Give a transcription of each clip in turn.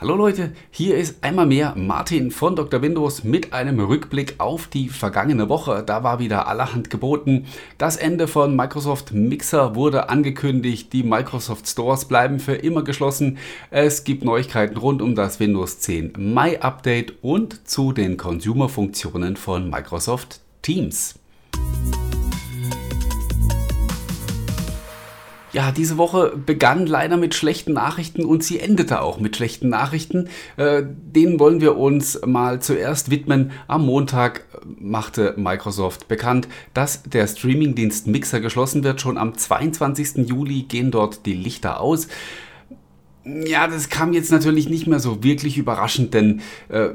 Hallo Leute, hier ist einmal mehr Martin von Dr. Windows mit einem Rückblick auf die vergangene Woche. Da war wieder allerhand geboten. Das Ende von Microsoft Mixer wurde angekündigt. Die Microsoft Stores bleiben für immer geschlossen. Es gibt Neuigkeiten rund um das Windows 10 Mai Update und zu den Consumer-Funktionen von Microsoft Teams. Ja, diese Woche begann leider mit schlechten Nachrichten und sie endete auch mit schlechten Nachrichten. Äh, denen wollen wir uns mal zuerst widmen. Am Montag machte Microsoft bekannt, dass der Streamingdienst Mixer geschlossen wird. Schon am 22. Juli gehen dort die Lichter aus. Ja, das kam jetzt natürlich nicht mehr so wirklich überraschend, denn äh,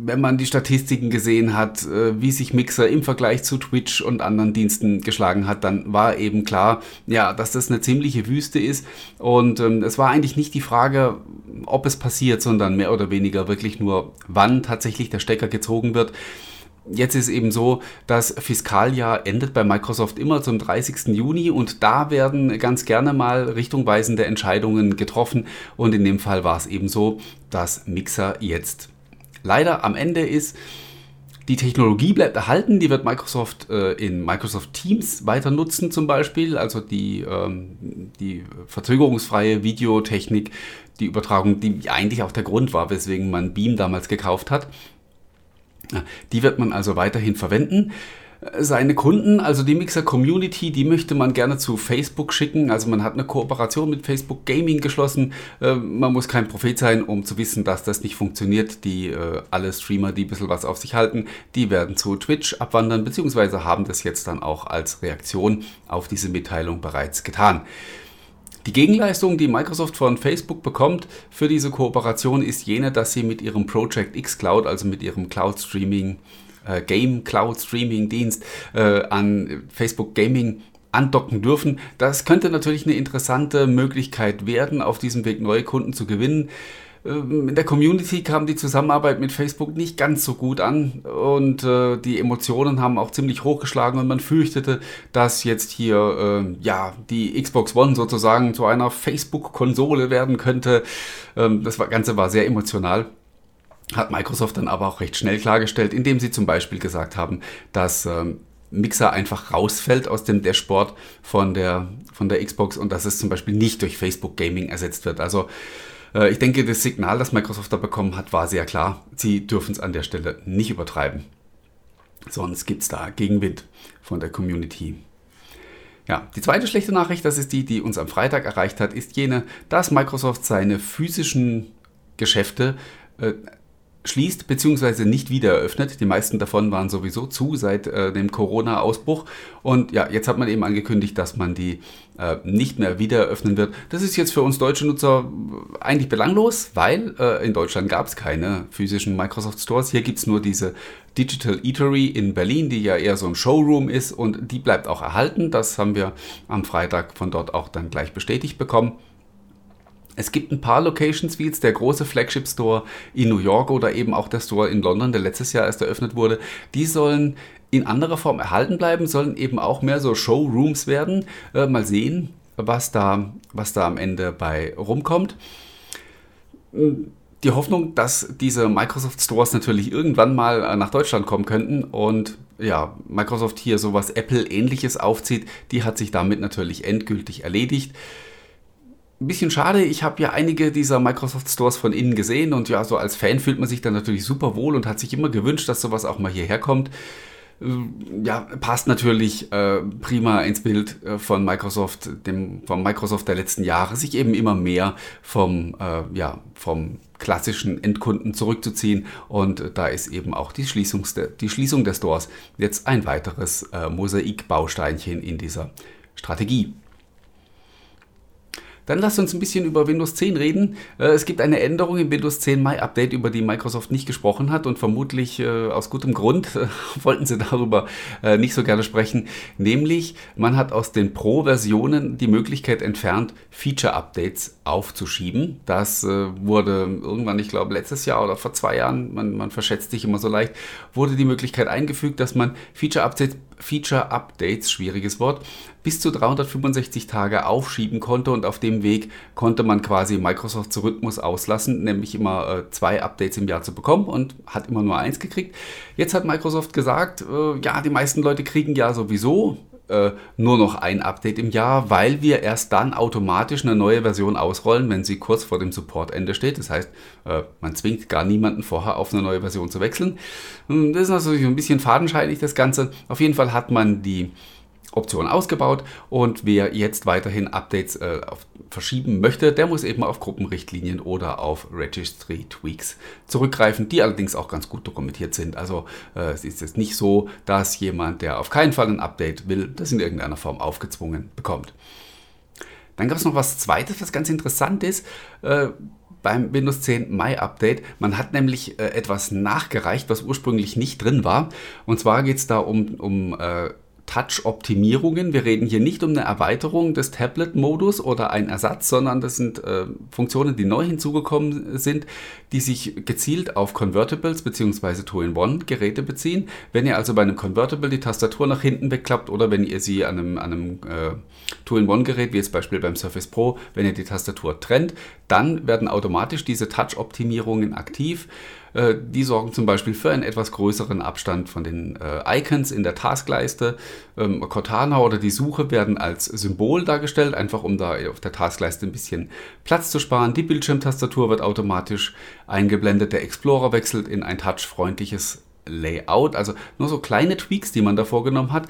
wenn man die Statistiken gesehen hat, äh, wie sich Mixer im Vergleich zu Twitch und anderen Diensten geschlagen hat, dann war eben klar, ja, dass das eine ziemliche Wüste ist. Und ähm, es war eigentlich nicht die Frage, ob es passiert, sondern mehr oder weniger wirklich nur, wann tatsächlich der Stecker gezogen wird. Jetzt ist eben so, das Fiskaljahr endet bei Microsoft immer zum 30. Juni und da werden ganz gerne mal richtungweisende Entscheidungen getroffen und in dem Fall war es eben so, dass Mixer jetzt leider am Ende ist, die Technologie bleibt erhalten, die wird Microsoft äh, in Microsoft Teams weiter nutzen zum Beispiel, also die, ähm, die verzögerungsfreie Videotechnik, die Übertragung, die eigentlich auch der Grund war, weswegen man Beam damals gekauft hat. Die wird man also weiterhin verwenden seine Kunden, also die Mixer Community, die möchte man gerne zu Facebook schicken. Also man hat eine Kooperation mit Facebook Gaming geschlossen. Äh, man muss kein Prophet sein, um zu wissen, dass das nicht funktioniert. Die äh, alle Streamer, die ein bisschen was auf sich halten, die werden zu Twitch abwandern, beziehungsweise haben das jetzt dann auch als Reaktion auf diese Mitteilung bereits getan. Die Gegenleistung, die Microsoft von Facebook bekommt für diese Kooperation, ist jene, dass sie mit ihrem Project X Cloud, also mit ihrem Cloud Streaming äh, Game Cloud Streaming Dienst äh, an Facebook Gaming andocken dürfen. Das könnte natürlich eine interessante Möglichkeit werden, auf diesem Weg neue Kunden zu gewinnen. Ähm, in der Community kam die Zusammenarbeit mit Facebook nicht ganz so gut an und äh, die Emotionen haben auch ziemlich hochgeschlagen und man fürchtete, dass jetzt hier äh, ja die Xbox One sozusagen zu einer Facebook-Konsole werden könnte. Ähm, das Ganze war sehr emotional hat Microsoft dann aber auch recht schnell klargestellt, indem sie zum Beispiel gesagt haben, dass ähm, Mixer einfach rausfällt aus dem Dashboard von der, von der Xbox und dass es zum Beispiel nicht durch Facebook Gaming ersetzt wird. Also äh, ich denke, das Signal, das Microsoft da bekommen hat, war sehr klar. Sie dürfen es an der Stelle nicht übertreiben. Sonst gibt es da Gegenwind von der Community. Ja, die zweite schlechte Nachricht, das ist die, die uns am Freitag erreicht hat, ist jene, dass Microsoft seine physischen Geschäfte äh, schließt bzw. nicht wieder eröffnet. Die meisten davon waren sowieso zu seit äh, dem Corona-Ausbruch. Und ja, jetzt hat man eben angekündigt, dass man die äh, nicht mehr wieder eröffnen wird. Das ist jetzt für uns deutsche Nutzer eigentlich belanglos, weil äh, in Deutschland gab es keine physischen Microsoft Stores. Hier gibt es nur diese Digital Eatery in Berlin, die ja eher so ein Showroom ist und die bleibt auch erhalten. Das haben wir am Freitag von dort auch dann gleich bestätigt bekommen. Es gibt ein paar Locations, wie jetzt der große Flagship Store in New York oder eben auch der Store in London, der letztes Jahr erst eröffnet wurde. Die sollen in anderer Form erhalten bleiben, sollen eben auch mehr so Showrooms werden. Äh, mal sehen, was da, was da am Ende bei rumkommt. Die Hoffnung, dass diese Microsoft Stores natürlich irgendwann mal äh, nach Deutschland kommen könnten und ja, Microsoft hier sowas Apple-ähnliches aufzieht, die hat sich damit natürlich endgültig erledigt ein bisschen schade. Ich habe ja einige dieser Microsoft Stores von innen gesehen und ja, so als Fan fühlt man sich dann natürlich super wohl und hat sich immer gewünscht, dass sowas auch mal hierher kommt. Äh, ja, passt natürlich äh, prima ins Bild äh, von Microsoft, dem, von Microsoft der letzten Jahre, sich eben immer mehr vom, äh, ja, vom klassischen Endkunden zurückzuziehen. Und äh, da ist eben auch die, die Schließung der Stores jetzt ein weiteres äh, Mosaikbausteinchen in dieser Strategie. Dann lasst uns ein bisschen über Windows 10 reden. Äh, es gibt eine Änderung im Windows 10 Mai Update, über die Microsoft nicht gesprochen hat und vermutlich äh, aus gutem Grund äh, wollten sie darüber nicht so gerne sprechen. Nämlich, man hat aus den Pro-Versionen die Möglichkeit entfernt, Feature-Updates aufzuschieben. Das wurde irgendwann, ich glaube, letztes Jahr oder vor zwei Jahren, man, man verschätzt sich immer so leicht, wurde die Möglichkeit eingefügt, dass man Feature-Updates Feature Updates, schwieriges Wort, bis zu 365 Tage aufschieben konnte und auf dem Weg konnte man quasi Microsofts Rhythmus auslassen, nämlich immer äh, zwei Updates im Jahr zu bekommen und hat immer nur eins gekriegt. Jetzt hat Microsoft gesagt, äh, ja, die meisten Leute kriegen ja sowieso äh, nur noch ein Update im Jahr, weil wir erst dann automatisch eine neue Version ausrollen, wenn sie kurz vor dem Supportende steht. Das heißt, äh, man zwingt gar niemanden vorher auf eine neue Version zu wechseln. Hm, das ist natürlich ein bisschen fadenscheinig, das Ganze. Auf jeden Fall hat man die Option ausgebaut und wer jetzt weiterhin Updates äh, verschieben möchte, der muss eben auf Gruppenrichtlinien oder auf Registry Tweaks zurückgreifen, die allerdings auch ganz gut dokumentiert sind. Also äh, es ist jetzt nicht so, dass jemand, der auf keinen Fall ein Update will, das in irgendeiner Form aufgezwungen bekommt. Dann gab es noch was Zweites, was ganz interessant ist. Äh, beim Windows 10 Mai Update. Man hat nämlich äh, etwas nachgereicht, was ursprünglich nicht drin war. Und zwar geht es da um, um äh, Touch-Optimierungen. Wir reden hier nicht um eine Erweiterung des Tablet-Modus oder ein Ersatz, sondern das sind äh, Funktionen, die neu hinzugekommen sind, die sich gezielt auf Convertibles bzw. Two-in-One-Geräte beziehen. Wenn ihr also bei einem Convertible die Tastatur nach hinten wegklappt oder wenn ihr sie an einem, an einem äh, Two-in-One-Gerät, wie jetzt Beispiel beim Surface Pro, wenn ihr die Tastatur trennt, dann werden automatisch diese Touch-Optimierungen aktiv. Äh, die sorgen zum Beispiel für einen etwas größeren Abstand von den äh, Icons in der Taskleiste. Ähm, Cortana oder die Suche werden als Symbol dargestellt, einfach um da auf der Taskleiste ein bisschen Platz zu sparen. Die Bildschirmtastatur wird automatisch eingeblendet. Der Explorer wechselt in ein touchfreundliches Layout. Also nur so kleine Tweaks, die man da vorgenommen hat,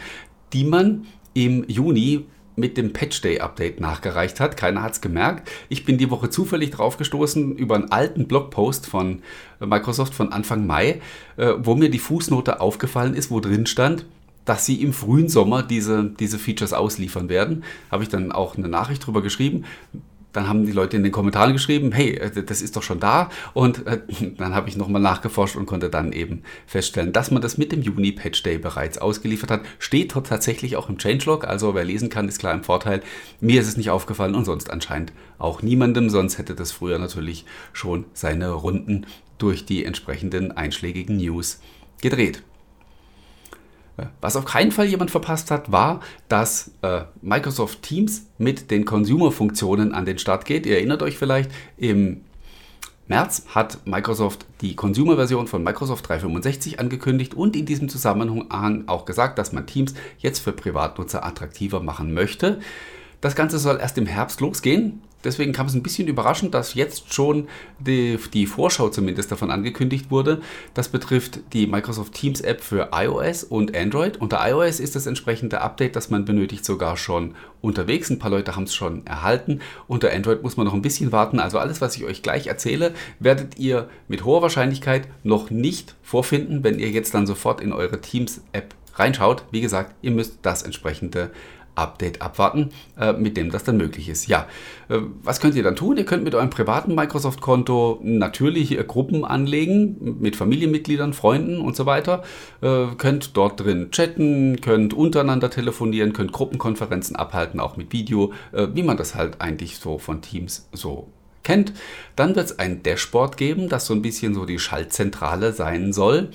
die man im Juni mit dem Patch Day Update nachgereicht hat. Keiner hat es gemerkt. Ich bin die Woche zufällig drauf gestoßen über einen alten Blogpost von Microsoft von Anfang Mai, äh, wo mir die Fußnote aufgefallen ist, wo drin stand, dass sie im frühen Sommer diese, diese Features ausliefern werden. Habe ich dann auch eine Nachricht drüber geschrieben. Dann haben die Leute in den Kommentaren geschrieben, hey, äh, das ist doch schon da. Und äh, dann habe ich nochmal nachgeforscht und konnte dann eben feststellen, dass man das mit dem Juni Patch Day bereits ausgeliefert hat. Steht dort tatsächlich auch im Changelog, also wer lesen kann, ist klar im Vorteil. Mir ist es nicht aufgefallen und sonst anscheinend auch niemandem, sonst hätte das früher natürlich schon seine Runden durch die entsprechenden einschlägigen News gedreht. Was auf keinen Fall jemand verpasst hat, war, dass äh, Microsoft Teams mit den Consumer-Funktionen an den Start geht. Ihr erinnert euch vielleicht, im März hat Microsoft die Consumer-Version von Microsoft 365 angekündigt und in diesem Zusammenhang auch gesagt, dass man Teams jetzt für Privatnutzer attraktiver machen möchte. Das Ganze soll erst im Herbst losgehen. Deswegen kam es ein bisschen überraschend, dass jetzt schon die, die, Vorschau zumindest davon angekündigt wurde. Das betrifft die Microsoft Teams App für iOS und Android. Unter iOS ist das entsprechende Update, das man benötigt, sogar schon unterwegs. Ein paar Leute haben es schon erhalten. Unter Android muss man noch ein bisschen warten. Also alles, was ich euch gleich erzähle, werdet ihr mit hoher Wahrscheinlichkeit noch nicht vorfinden, wenn ihr jetzt dann sofort in eure Teams App reinschaut. Wie gesagt, ihr müsst das entsprechende Update abwarten, äh, mit dem das dann möglich ist. Ja, äh, was könnt ihr dann tun? Ihr könnt mit eurem privaten Microsoft-Konto natürlich äh, Gruppen anlegen mit Familienmitgliedern, Freunden und so weiter. Könnt dort drin chatten, könnt untereinander telefonieren, könnt Gruppenkonferenzen abhalten, auch mit Video, wie man das halt eigentlich so von Teams so kennt. Dann wird es ein Dashboard geben, das so ein bisschen so die Schaltzentrale sein soll.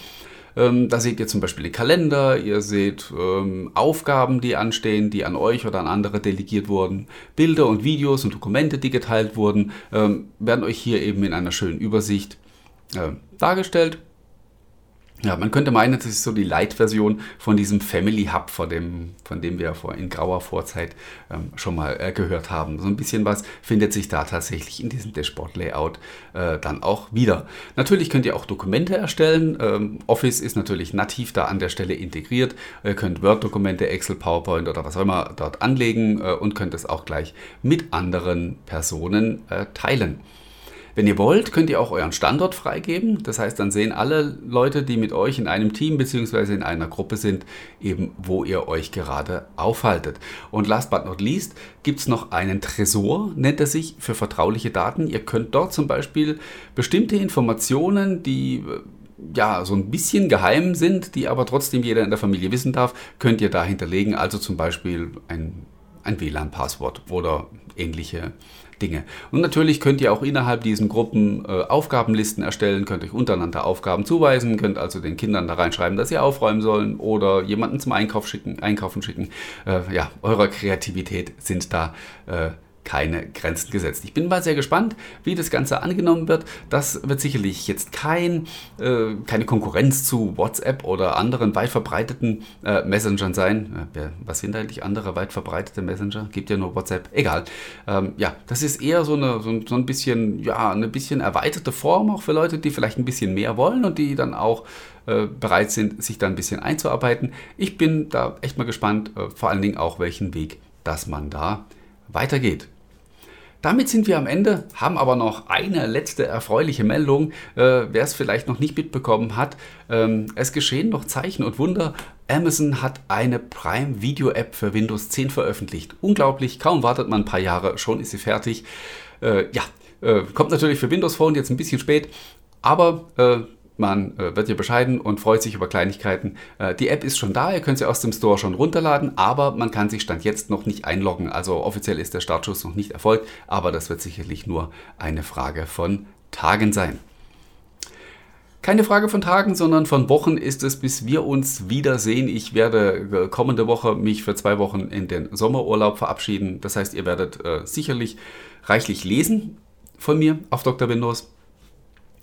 Ähm, da seht ihr zum Beispiel den Kalender, ihr seht ähm, Aufgaben, die anstehen, die an euch oder an andere delegiert wurden. Bilder und Videos und Dokumente, die geteilt wurden, ähm, werden euch hier eben in einer schönen Übersicht äh, dargestellt. Ja, man könnte meinen, das ist so die Light-Version von diesem Family Hub, von dem, von dem wir vor, in grauer Vorzeit ähm, schon mal äh, gehört haben. So ein bisschen was findet sich da tatsächlich in diesem Dashboard-Layout äh, dann auch wieder. Natürlich könnt ihr auch Dokumente erstellen. Ähm, Office ist natürlich nativ da an der Stelle integriert. Ihr könnt Word-Dokumente, Excel, PowerPoint oder was auch immer dort anlegen äh, und könnt es auch gleich mit anderen Personen äh, teilen. Wenn ihr wollt, könnt ihr auch euren Standort freigeben. Das heißt, dann sehen alle Leute, die mit euch in einem Team bzw. in einer Gruppe sind, eben, wo ihr euch gerade aufhaltet. Und last but not least gibt es noch einen Tresor, nennt er sich, für vertrauliche Daten. Ihr könnt dort zum Beispiel bestimmte Informationen, die äh, ja, so ein bisschen geheim sind, die aber trotzdem jeder in der Familie wissen darf, könnt ihr da hinterlegen. Also zum Beispiel ein, ein WLAN-Passwort oder ähnliche Dinge. Und natürlich könnt ihr auch innerhalb diesen Gruppen äh, Aufgabenlisten erstellen, könnt euch untereinander Aufgaben zuweisen, könnt also den Kindern da reinschreiben, dass sie aufräumen sollen oder jemanden zum Einkauf schicken, Einkaufen schicken. Äh, ja, eurer Kreativität sind da äh, keine Grenzen gesetzt. Ich bin mal sehr gespannt, wie das Ganze angenommen wird. Das wird sicherlich jetzt kein, äh, keine Konkurrenz zu WhatsApp oder anderen weit verbreiteten äh, Messengern sein. Äh, was sind eigentlich andere weit verbreitete Messenger? Gibt ja nur WhatsApp. Egal. Ähm, ja, das ist eher so, eine, so, so, ein bisschen, ja, eine bisschen erweiterte Form auch für Leute, die vielleicht ein bisschen mehr wollen und die dann auch äh, bereit sind, sich da ein bisschen einzuarbeiten. Ich bin da echt mal gespannt, äh, vor allen Dingen auch welchen Weg, dass man da weitergeht. Damit sind wir am Ende, haben aber noch eine letzte erfreuliche Meldung. Äh, Wer es vielleicht noch nicht mitbekommen hat, ähm, es geschehen noch Zeichen und Wunder. Amazon hat eine Prime Video App für Windows 10 veröffentlicht. Unglaublich, kaum wartet man ein paar Jahre, schon ist sie fertig. Äh, ja, äh, kommt natürlich für Windows Phone jetzt ein bisschen spät, aber äh, man äh, wird hier bescheiden und freut sich über Kleinigkeiten. Äh, die App ist schon da, ihr könnt sie aus dem Store schon runterladen, aber man kann sich Stand jetzt noch nicht einloggen. Also offiziell ist der Startschuss noch nicht erfolgt, aber das wird sicherlich nur eine Frage von Tagen sein. Keine Frage von Tagen, sondern von Wochen ist es, bis wir uns wiedersehen. Ich werde äh, kommende Woche mich für zwei Wochen in den Sommerurlaub verabschieden. Das heißt, ihr werdet äh, sicherlich reichlich lesen von mir auf Dr. Windows.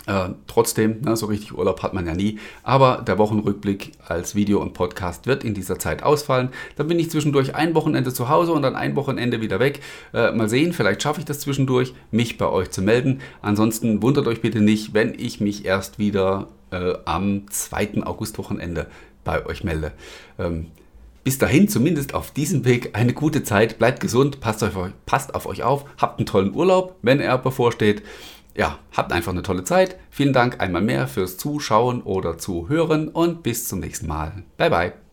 Äh, trotzdem, na, ne, so richtig Urlaub hat man ja nie. Aber der Wochenrückblick als Video und Podcast wird in dieser Zeit ausfallen. Dann bin ich zwischendurch ein Wochenende zu Hause und dann ein Wochenende wieder weg. Äh, mal sehen, vielleicht schaffe ich das zwischendurch, mich bei euch zu melden. Ansonsten wundert euch bitte nicht, wenn ich mich erst wieder äh, am 2. Augustwochenende bei euch melde. Ähm, bis dahin, zumindest auf diesem Weg, eine gute Zeit. Bleibt gesund, passt auf, euch, passt auf euch auf, habt einen tollen Urlaub, wenn er bevorsteht ja, habt einfach eine tolle Zeit. Vielen Dank einmal mehr fürs Zuschauen oder Zuhören und bis zum nächsten Mal. Bye bye.